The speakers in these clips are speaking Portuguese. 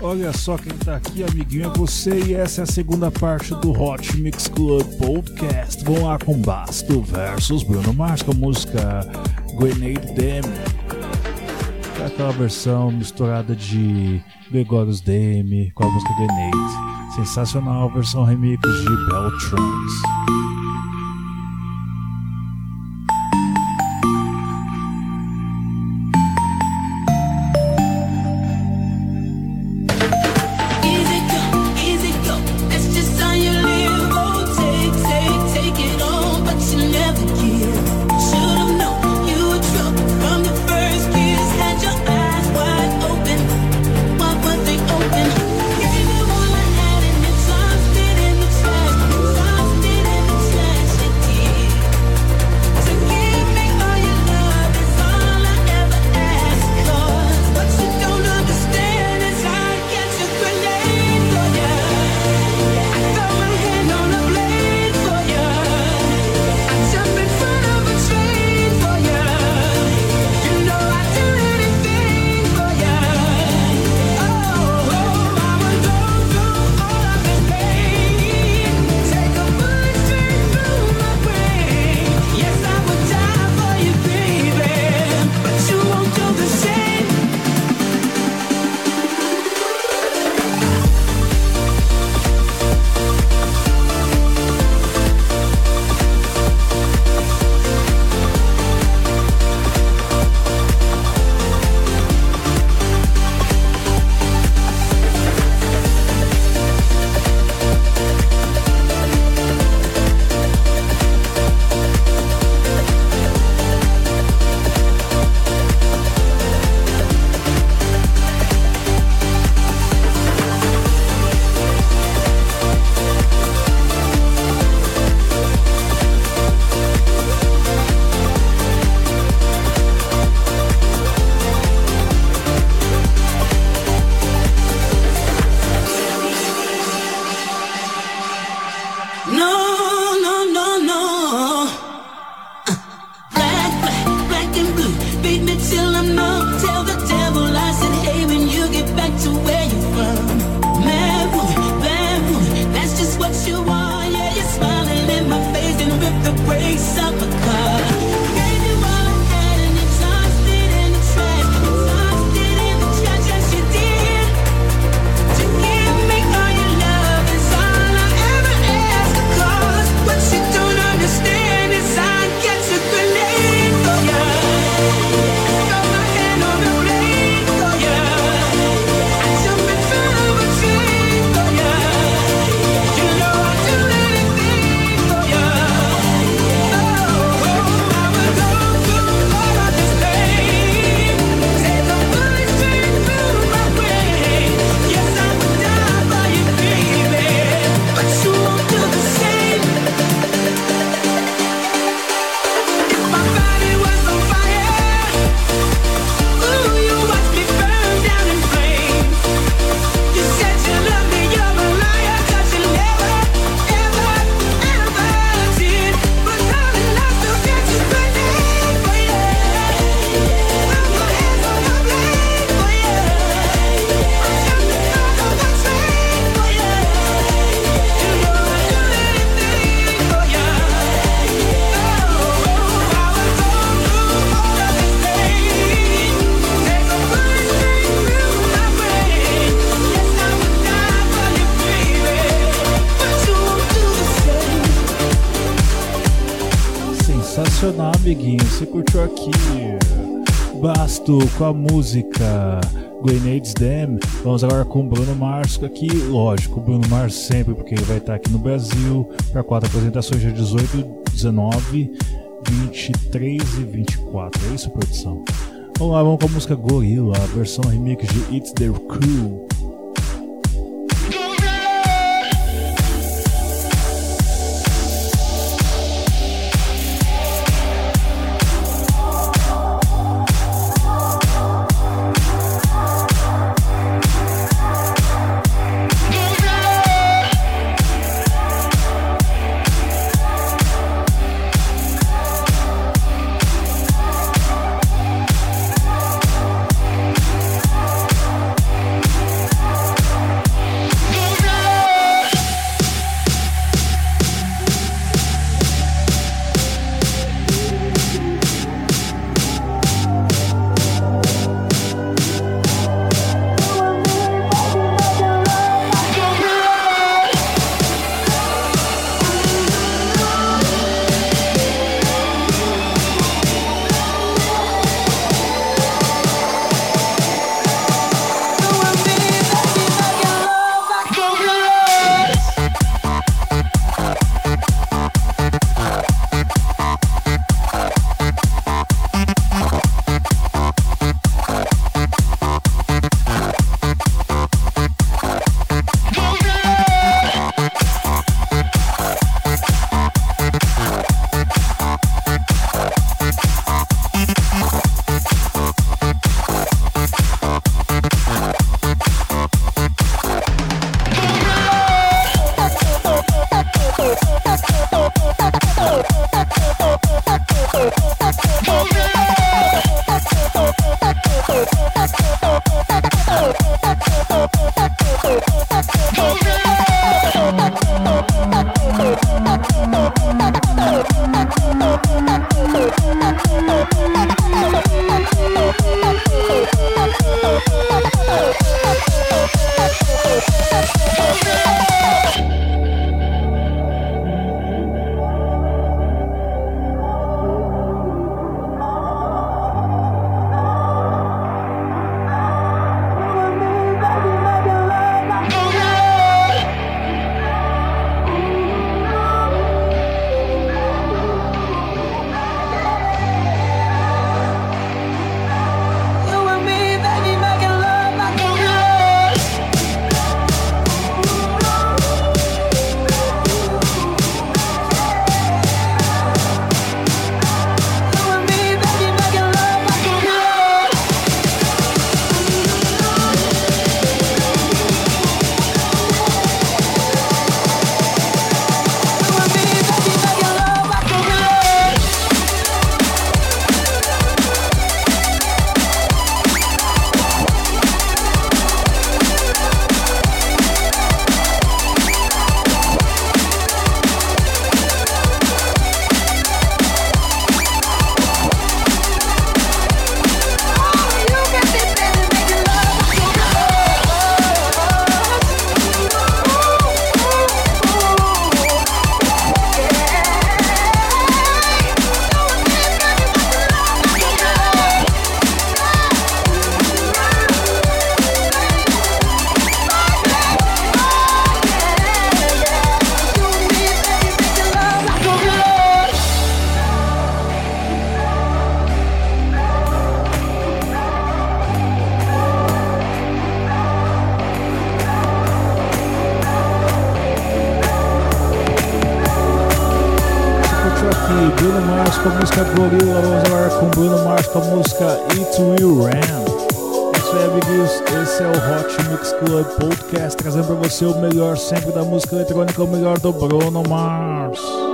Olha só quem tá aqui, amiguinho, é você e essa é a segunda parte do Hot Mix Club Podcast. Vamos lá com Basto versus Bruno Mars com a música Grenade Dam. É aquela versão misturada de Gregorius Dame com a música Grenade. Sensacional versão remix de Beltrons. Com a música Grenades Dam. Vamos agora com o Bruno Mars aqui, lógico, o Bruno Mars sempre, porque ele vai estar aqui no Brasil para quatro apresentações, dia 18, 19, 23 e 24. É isso, produção? Vamos lá, vamos com a música Gorilla, a versão remix de It's the Crew. Ser o melhor sempre da música eletrônica, o melhor do Bruno Mars.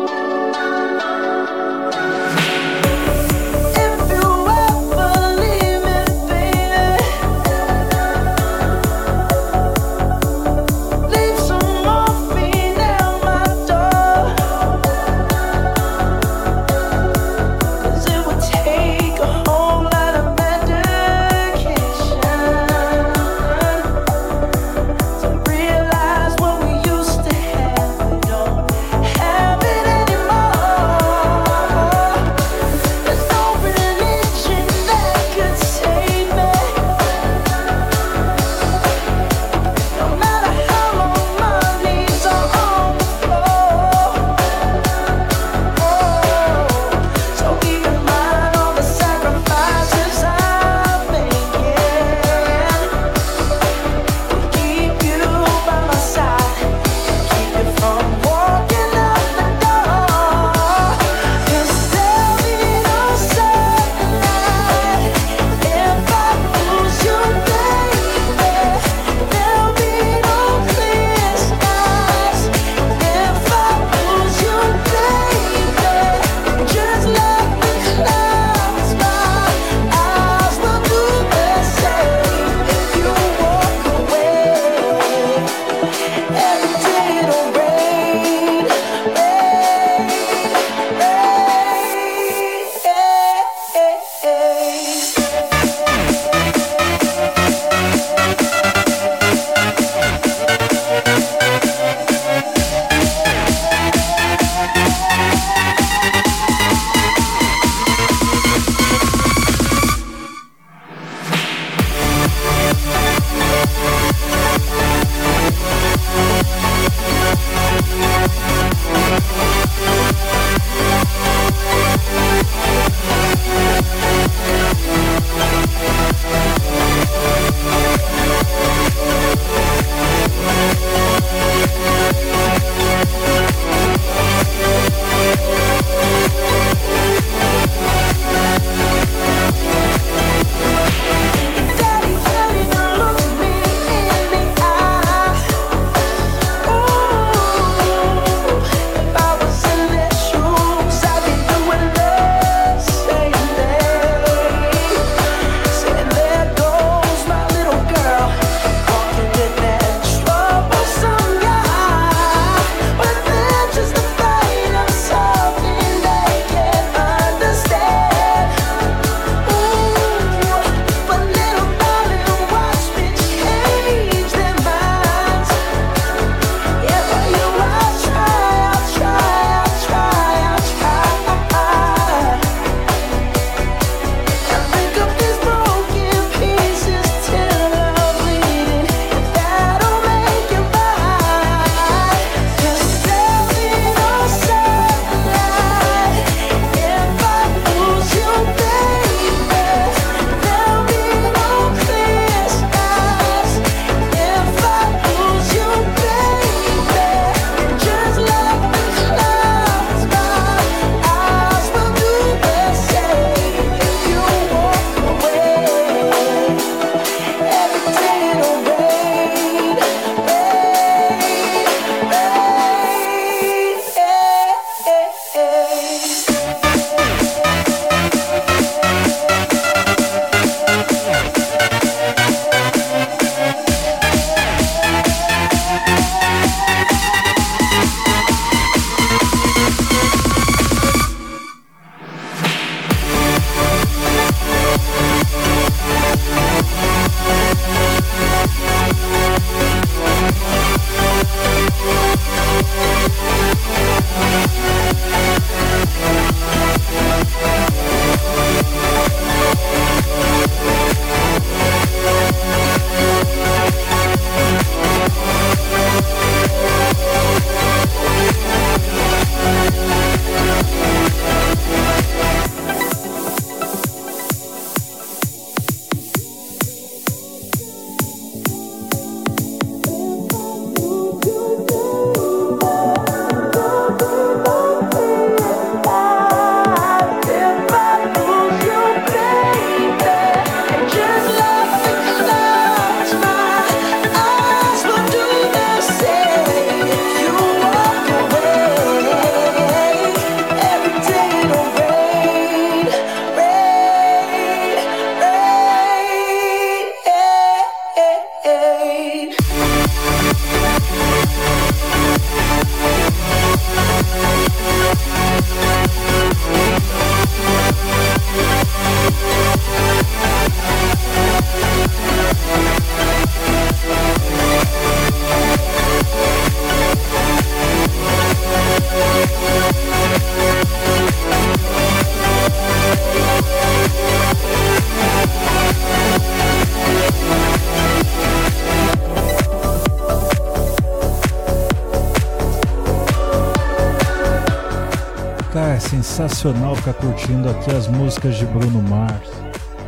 Sensacional ficar curtindo aqui as músicas de Bruno Mars.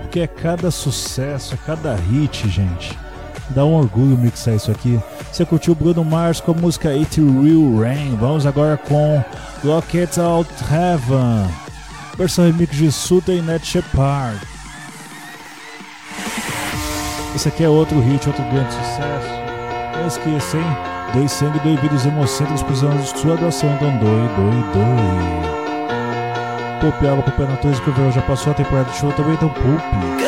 Porque é cada sucesso, é cada hit, gente. Dá um orgulho mixar isso aqui. Você curtiu Bruno Mars com a música It Real Rain. Vamos agora com Rocket Out Heaven. Versão remix de Suta e Ned Shepard. Esse aqui é outro hit, outro grande sucesso. Não esqueça, hein? Dois sangue, dois vídeos hemocêntricos precisamos de sua doação. Então doe, doe, doe. Poupe água, poupe natureza que o verão já passou a temporada de show também, então poupe.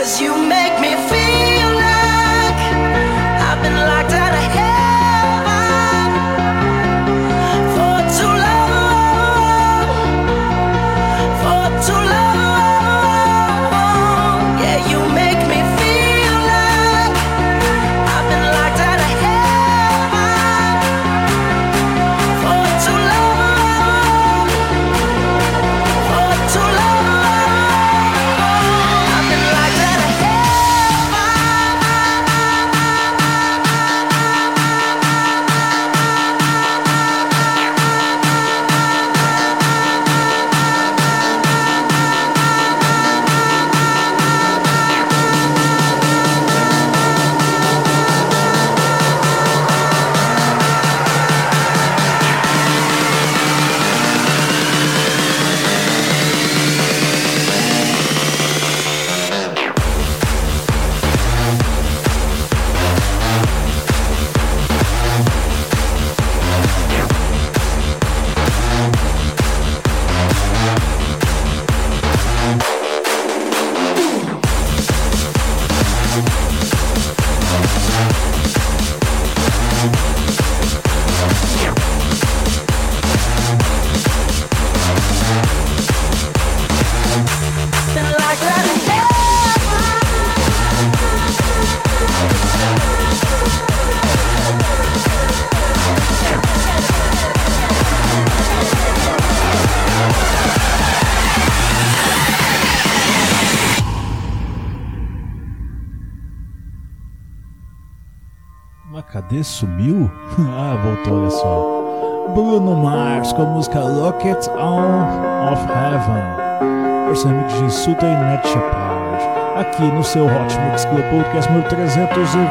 Cadê? Sumiu? ah, voltou, olha só. Bruno Mars com a música Rocket On of Heaven. Versão de Suta e Ned Shepard. Aqui no seu Hot Mix Club Podcast número 322.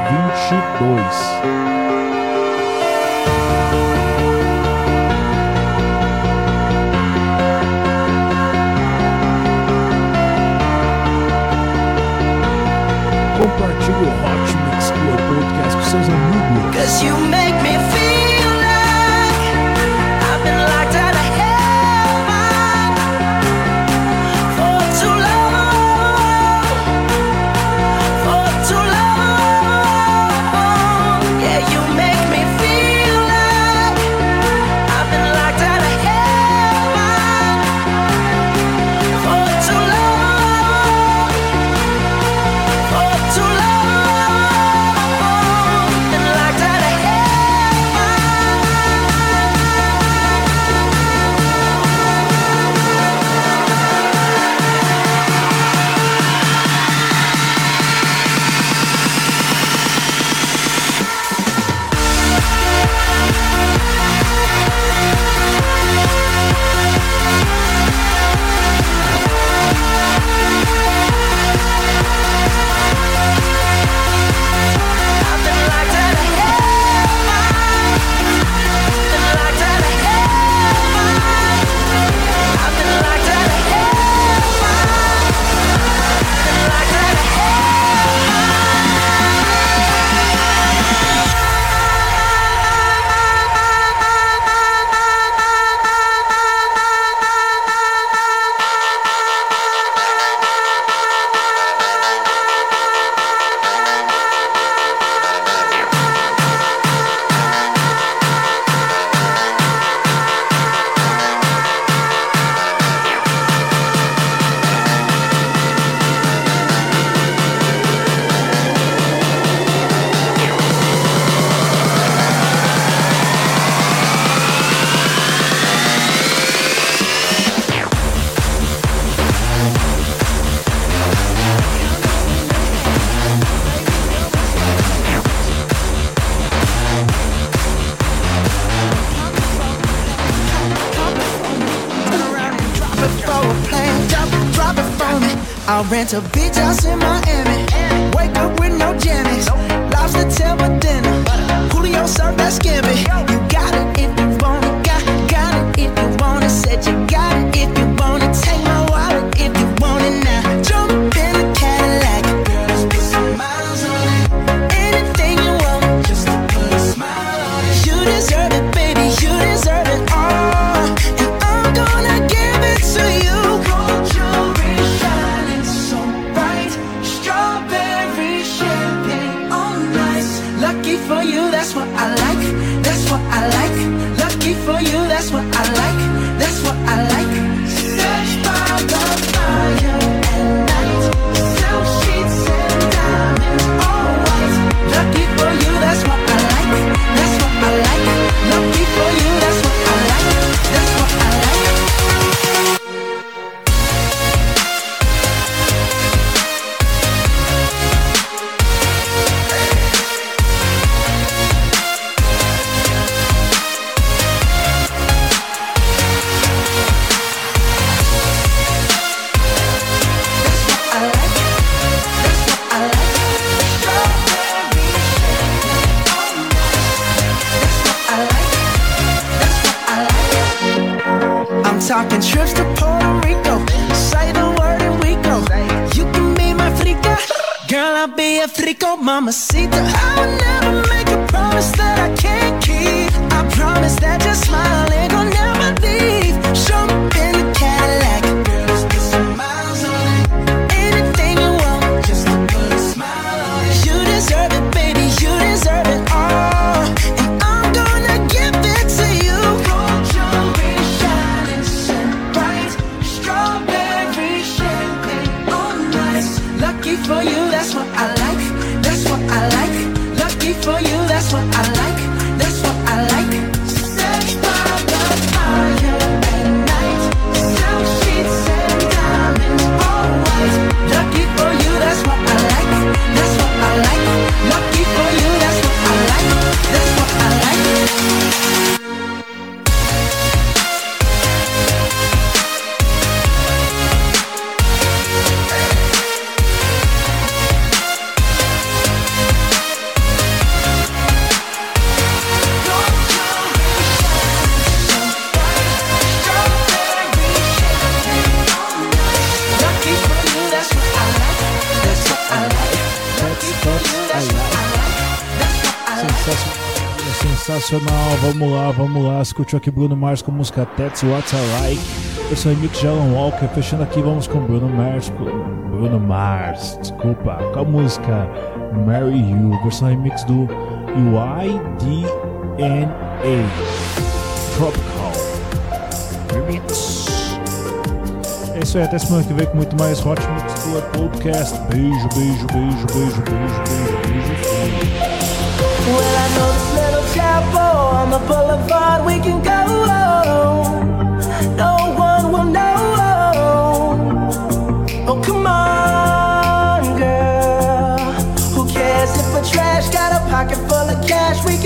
Compartilhe o Hot Mix Club Podcast com seus amigos. Cause you rent a beach house in Miami. Wake up with no jammies. Lobster tail for dinner. Julio served that skin. sensacional. Vamos lá, vamos lá. Escutou aqui Bruno Mars com música That's What I Like. Eu sou de Alan Walker. Fechando aqui, vamos com Bruno Mars. Bruno Mars, desculpa. Com a música Marry You, versão remix do UIDNA Tropical Remix. É isso aí, até semana que vem com muito mais Hot Mix do Podcast. Beijo, beijo, beijo, beijo, beijo, beijo, beijo. beijo. Well, on the boulevard, we can go. No one will know. Oh, come on, girl. Who cares if a trash got a pocket full of cash? We